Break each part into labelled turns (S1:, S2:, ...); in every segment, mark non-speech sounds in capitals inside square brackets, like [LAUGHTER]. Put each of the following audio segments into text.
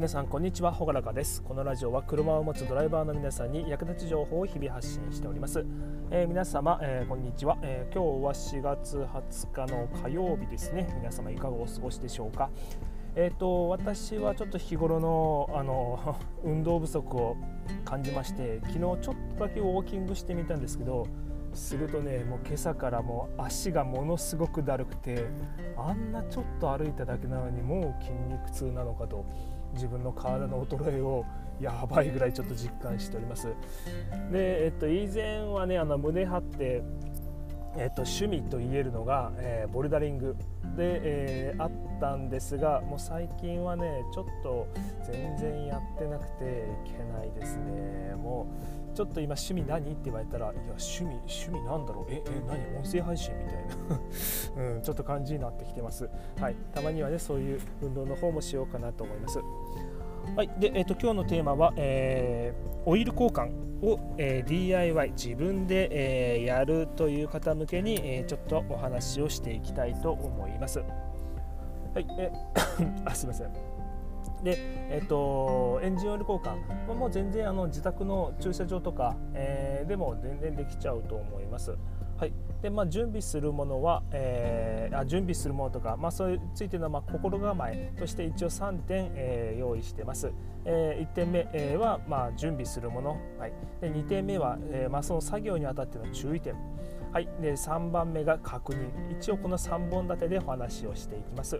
S1: 皆さんこんにちはほがらかです。このラジオは車を持つドライバーの皆さんに役立つ情報を日々発信しております、えー、皆様、えー、こんにちは、えー、今日は4月20日の火曜日ですね。皆様いかがお過ごしでしょうか。えーと、私はちょっと日頃のあの [LAUGHS] 運動不足を感じまして昨日ちょっとだけウォーキングしてみたんですけどするとねもう今朝からもう足がものすごくだるくてあんなちょっと歩いただけなのにもう筋肉痛なのかと自分の体の衰えをやばいぐらいちょっと実感しております。で、えっと、以前はねあの胸張ってえっと、趣味と言えるのが、えー、ボルダリング。で、えー、あったんですがもう最近はねちょっと全然やってなくていけないですね。もうちょっと今趣味何？って言われたらいや趣味趣味なんだろう？ええ何？音声配信みたいな、[LAUGHS] うん、ちょっと感じになってきてます。はい。たまにはねそういう運動の方もしようかなと思います。はい。でえ、ー、と今日のテーマは、えー、オイル交換を、えー、DIY 自分で、えー、やるという方向けに、え、ちょっとお話をしていきたいと思います。はい、え [COUGHS] あすみません。で、えっと、エンジンオイル交換、もう全然あの自宅の駐車場とか、えー、でも全然できちゃうと思います。はいでまあ、準備するものは、えー、あ準備するものとか、まあ、それについてのまあ心構えとして一応3点、えー、用意してます。えー、1点目、えー、は、まあ、準備するもの、はい、で2点目は、えーまあ、その作業にあたっての注意点、はい、で3番目が確認一応この3本立てでお話をしていきます。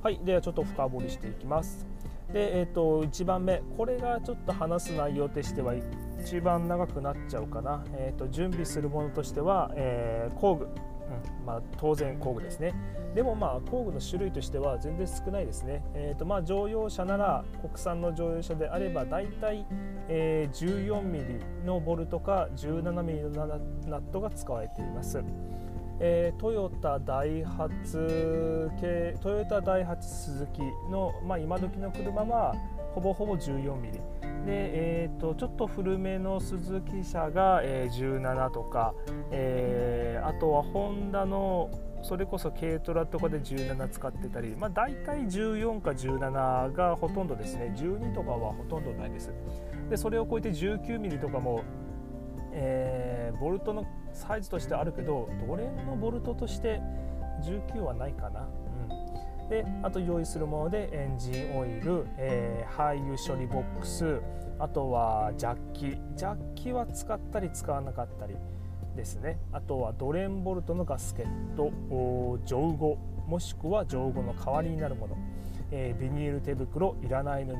S1: はい、ではちょっと深掘りしていきます。で、えーと、1番目これがちょっと話す内容としては一番長くなっちゃうかな、えーと、準備するものとしては、えー、工具、うんまあ、当然工具ですね。でもまあ工具の種類としては全然少ないですね、えーとまあ、乗用車なら国産の乗用車であればだいたい、えー、14ミリのボルトか17ミリのナットが使われています。えー、トヨタダイハツ系トヨタダイハツスズキの、まあ、今時の車はほぼほぼ14ミリ。で、えーと、ちょっと古めのスズキ車が、えー、17とか、えー、あとはホンダのそれこそ軽トラとかで17使ってたり、まあ、大体14か17がほとんどですね。12とかはほとんどないです。でそれを超えて19ミリとかもえー、ボルトのサイズとしてあるけどドレンのボルトとして19はないかな、うん、であと用意するものでエンジンオイル、えー、廃油処理ボックスあとはジャッキ。ジャッキは使ったり使わなかったりですね。あとはドレンボルトのガスケット乗後。もしくは乗後の代わりになるもの、えー、ビニール手袋いらない布、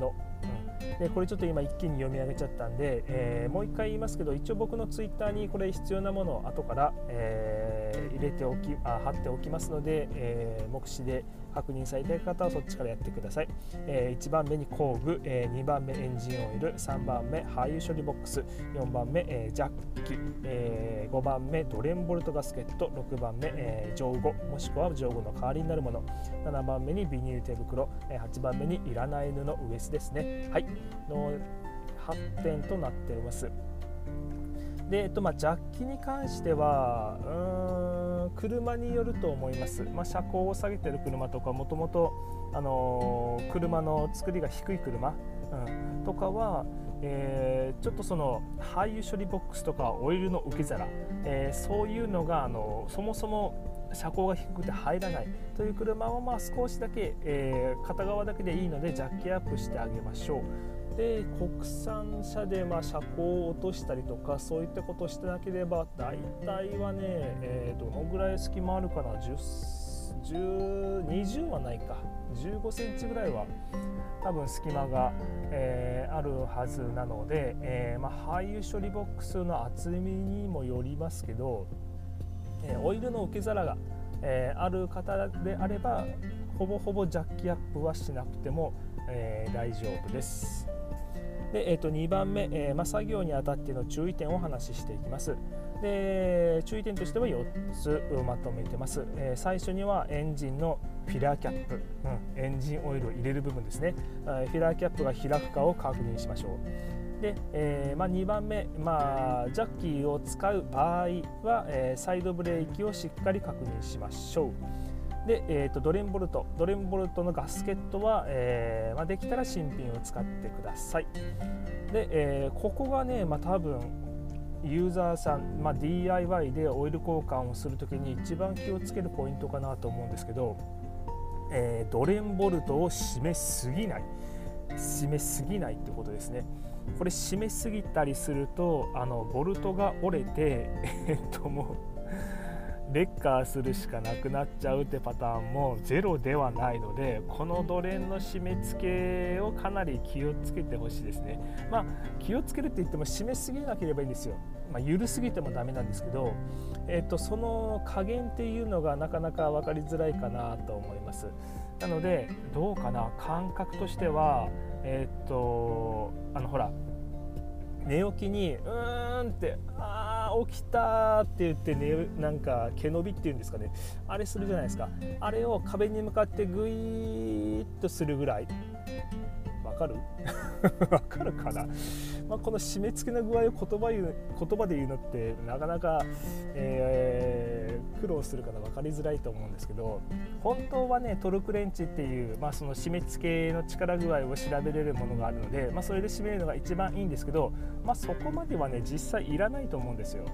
S1: でこれちょっと今一気に読み上げちゃったんで、えー、もう一回言いますけど一応僕のツイッターにこれ必要なものを後から、えー、入れておきあ貼っておきますので、えー、目視で確認されたい方はそっちからやってください、えー、1番目に工具、えー、2番目エンジンオイル3番目廃油処理ボックス4番目、えー、ジャッキ、えー、5番目ドレンボルトガスケット6番目、えー、乗後もしくは乗後の代わりになるもの。7番目にビニール手袋、え、8番目にいらない布ウエスですね。はい。の8点となっております。で、えっとまあ、ジャッキに関してはうーん車によると思います、まあ、車高を下げてる車とかもともと車の作りが低い車、うん、とかは、えー、ちょっとその廃油処理ボックスとかオイルの受け皿、えー、そういうのがあのそもそも車高が低くて入らないという車はまあ少しだけ、えー、片側だけでいいのでジャッキアップしてあげましょう。で国産車でま車高を落としたりとかそういったことをしてなければ大体はね、えー、どのぐらい隙間あるかな10 10 20はないか。15センチぐらいは多分隙間が、えー、あるはずなので、えーまあ、廃油処理ボックスの厚みにもよりますけど、え、オイルの受け皿が、え、ある方であればほぼほぼジャッキアップはしなくても、えー、大丈夫です。で、えー、と2番目、えーま、作業にあたっての注意点をお話ししていきます。で注意点としては4つまとめてます、えー、最初にはエンジンのフィラーキャップ、うん、エンジンオイルを入れる部分ですね。フィラーキャップが開くかを確認しましょう。で、えーま、2番目、まあ、ジャッキーを使う場合は、え、サイドブレーキをしっかり確認しましょう。で、えーと、ドレンボルト。ドレンボルトのガスケットは、えー、まあ、できたら新品を使ってください。で、えー、ここがね、まあ、多分ユーザーさん、まあ、DIY でオイル交換をするときに一番気をつけるポイントかなと思うんですけど、えー、ドレンボルトを締めすぎない。締めすぎないってことですね。これ締めすぎたりするとあのボルトが折れて [LAUGHS] えっともうレッカーするしかなくなっちゃうってパターンもゼロではないのでこのドレンの締め付けをかなり気をつけてほしいですね。まあ気をつけるって言っても締めすぎなければいいんですよ、まあ、緩すぎてもダメなんですけど、えーと、その加減っていうのがなかなか分かりづらいかなと思います。なのでどうかな？感覚としてはえっ、とあのほら寝起きにうーんってああ起きたって言ってねなんか毛伸びっていうんですかね。あれするじゃないですか。あれを壁に向かってグイーッとするぐらい。わかる？[LAUGHS] わかるかな？まあ、この締め付けの具合を言葉言う言葉で言うのってなかなか、えー、苦労するから分かりづらいと思うんですけど本当はねトルクレンチっていう、まあ、その締め付けの力具合を調べれるものがあるので、まあ、それで締めるのが一番いいんですけど、まあ、そこまではね実際いらないと思うんですよ。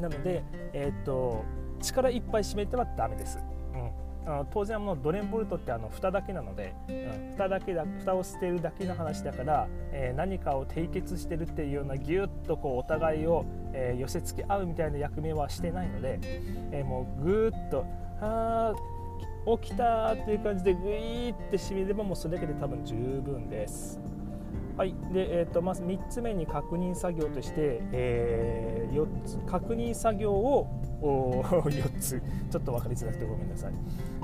S1: なので、えー、っと力いっぱい締めてはダメです。うんあ当然もうドレンボルトってあの蓋だけなので、うん、蓋だけだ蓋を捨てるだけの話だから、えー、何かを締結してるっていうようなギュッとこうお互いを、えー、寄せ付け合うみたいな役目はしてないので、えー、もうぐーっと「あ起きた」っていう感じでグイーって締めればもうそれだけで多分十分です。はいでえーとまず3つ目に確認作業として、えー、4つ確認作業を4 [LAUGHS] つちょっと分かりづらくてごめんなさい。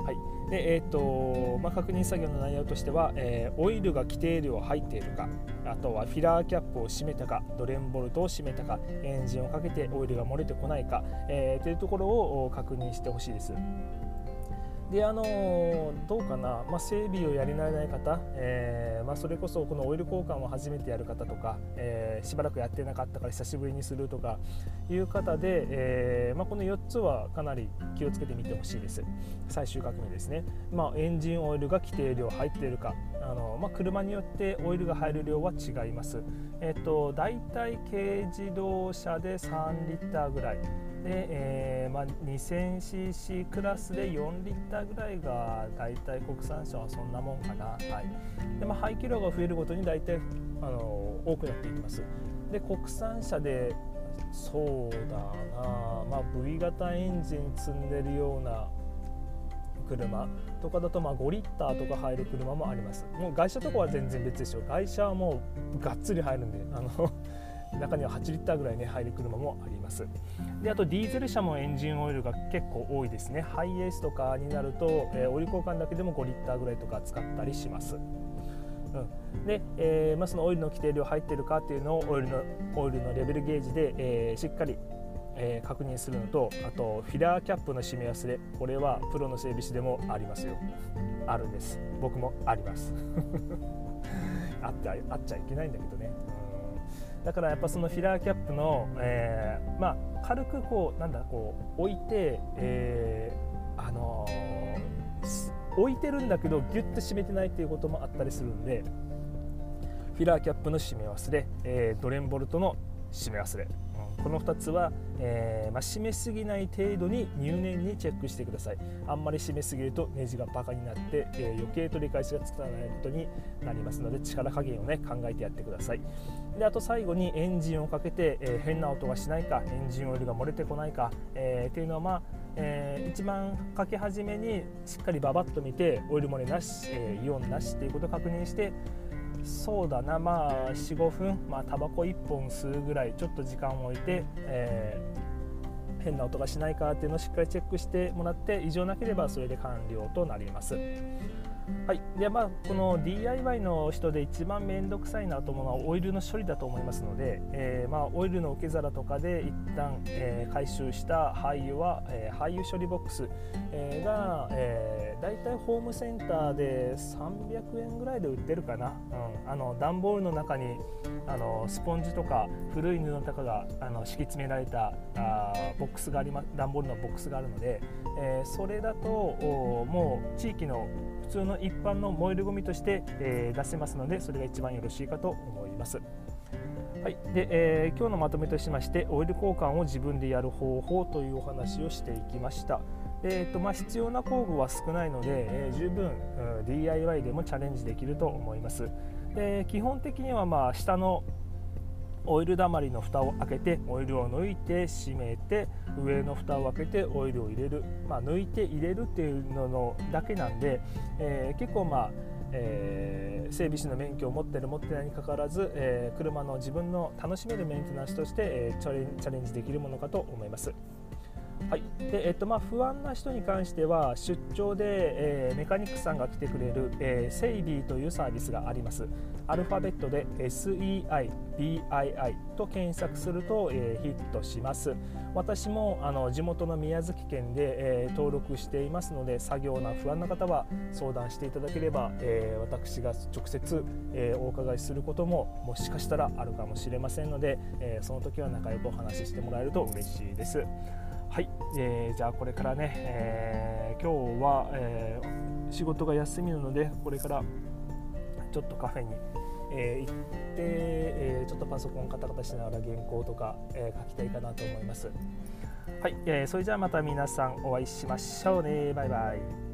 S1: はいでえーとまあ、確認作業の内容としては、えー、オイルが規定量入っているかあとはフィラーキャップを閉めたかドレンボルトを閉めたかエンジンをかけてオイルが漏れてこないか、えー、というところを確認してほしいです。であのどうかな、まあ、整備をやり慣れない方、えー、まあ、それこそこのオイル交換を初めてやる方とか、えー、しばらくやってなかったから久しぶりにするとかいう方で、えー、まあ、この4つはかなり気をつけてみてほしいです。最終確認ですね、まエンジンオイルが規定量入っているかあの、ま車によってオイルが入る量は違います、えっと、大体軽自動車で3リッターぐらい。で、えーまあ、2000cc クラスで4リッターぐらいが大体国産車はそんなもんかな、はい。でまあ、排気量が増えるごとに大体あの多くなっていきます。で国産車でそうだな、まあ、V 型エンジン積んでるような車とかだとまあ5リッターとか入る車もあります。もう外車とかは全然別でしょ。外車はもうがっつり入るんであの中には8リッターぐらいね入る車もあります。であとディーゼル車もエンジンオイルが結構多いですね。ハイエースとかになると、えー、オイル交換だけでも5リッターぐらいとか使ったりします。うん、で、えーまあ、そのオイルの規定量入ってるかっていうのをオイルのオイルのレベルゲージで、えー、しっかり、えー、確認するのとあとフィラーキャップの締め忘れ。これはプロの整備士でもありますよ。あるんです。僕もあります。[LAUGHS] あってあっちゃいけないんだけどね。だからやっぱそのフィラーキャップの、えー、まあ、軽くこうなんだこう置いて、えー、あのー、置いてるんだけどギュッと締めてないっていうこともあったりするんでフィラーキャップの締め忘れ、えー、ドレンボルトの締め忘れ。この2つは、えー、まあ、締めすぎない程度に入念にチェックしてください。あんまり締めすぎるとネジがバカになって、えー、余計取り返しがつかないことになりますので力加減をね考えてやってください。であと最後にエンジンをかけて、えー、変な音がしないかエンジンオイルが漏れてこないか、えっていうのはまあえー、一番かけ始めにしっかりババッと見てオイル漏れなし、えー、イオンなしっていうことを確認してそうだなまあ45分まあタバコ1本吸うぐらいちょっと時間を置いて、えー、変な音がしないかっていうのをしっかりチェックしてもらって異常なければそれで完了となります。はい、でまあこの DIY の人で一番面倒くさいなと思うのはオイルの処理だと思いますので、えー、まあ、オイルの受け皿とかで一旦、えー、回収した廃油は、えー、廃油処理ボックス、えが、えだいたいホームセンターで300円ぐらいで売ってるかな、うん、あの段ボールの中にあのスポンジとか古い布とかがあの敷き詰められたあボックスがありま段ボールのボックスがあるので、えー、それだともう地域の普通の一般の燃えるゴミとして、え、出せますのでそれが一番よろしいかと思います。はいでえー、今日のまとめとしましてオイル交換を自分でやる方法というお話をしていきました。えーとまあ、必要な工具は少ないので、えー、十分、うん、DIY でもチャレンジできると思います。で基本的にはまあ下のオイルだまりの蓋を開けてオイルを抜いて閉めて上の蓋を開けてオイルを入れる、まあ、抜いて入れるっていうののだけなんで、えー、結構まあえー、整備士の免許を持ってる持ってないにかかわらず、えー、車の自分の楽しめるメンテナンスとして、え、チャレンジできるものかと思います。はい。でえっとまあ、不安な人に関しては出張で、えー、メカニックさんが来てくれる、えー、セイビーというサービスがあります。アルファベットで SEIBII と検索すると、えー、ヒットします。私もあの地元の宮崎県で、えー、登録していますので作業な不安な方は相談していただければ、えー、私が直接、えー、お伺いすることももしかしたらあるかもしれませんので、えー、その時は仲良くお話ししてもらえると嬉しいです。はい、えー、じゃあこれからね、えー、今日は、えー、仕事が休みなのでこれからちょっとカフェに、え行って、えちょっとパソコンカタカタしながら原稿とか、え書きたいかなと思います。はい、えーそれじゃあまた皆さんお会いしましょうね。バイバイ。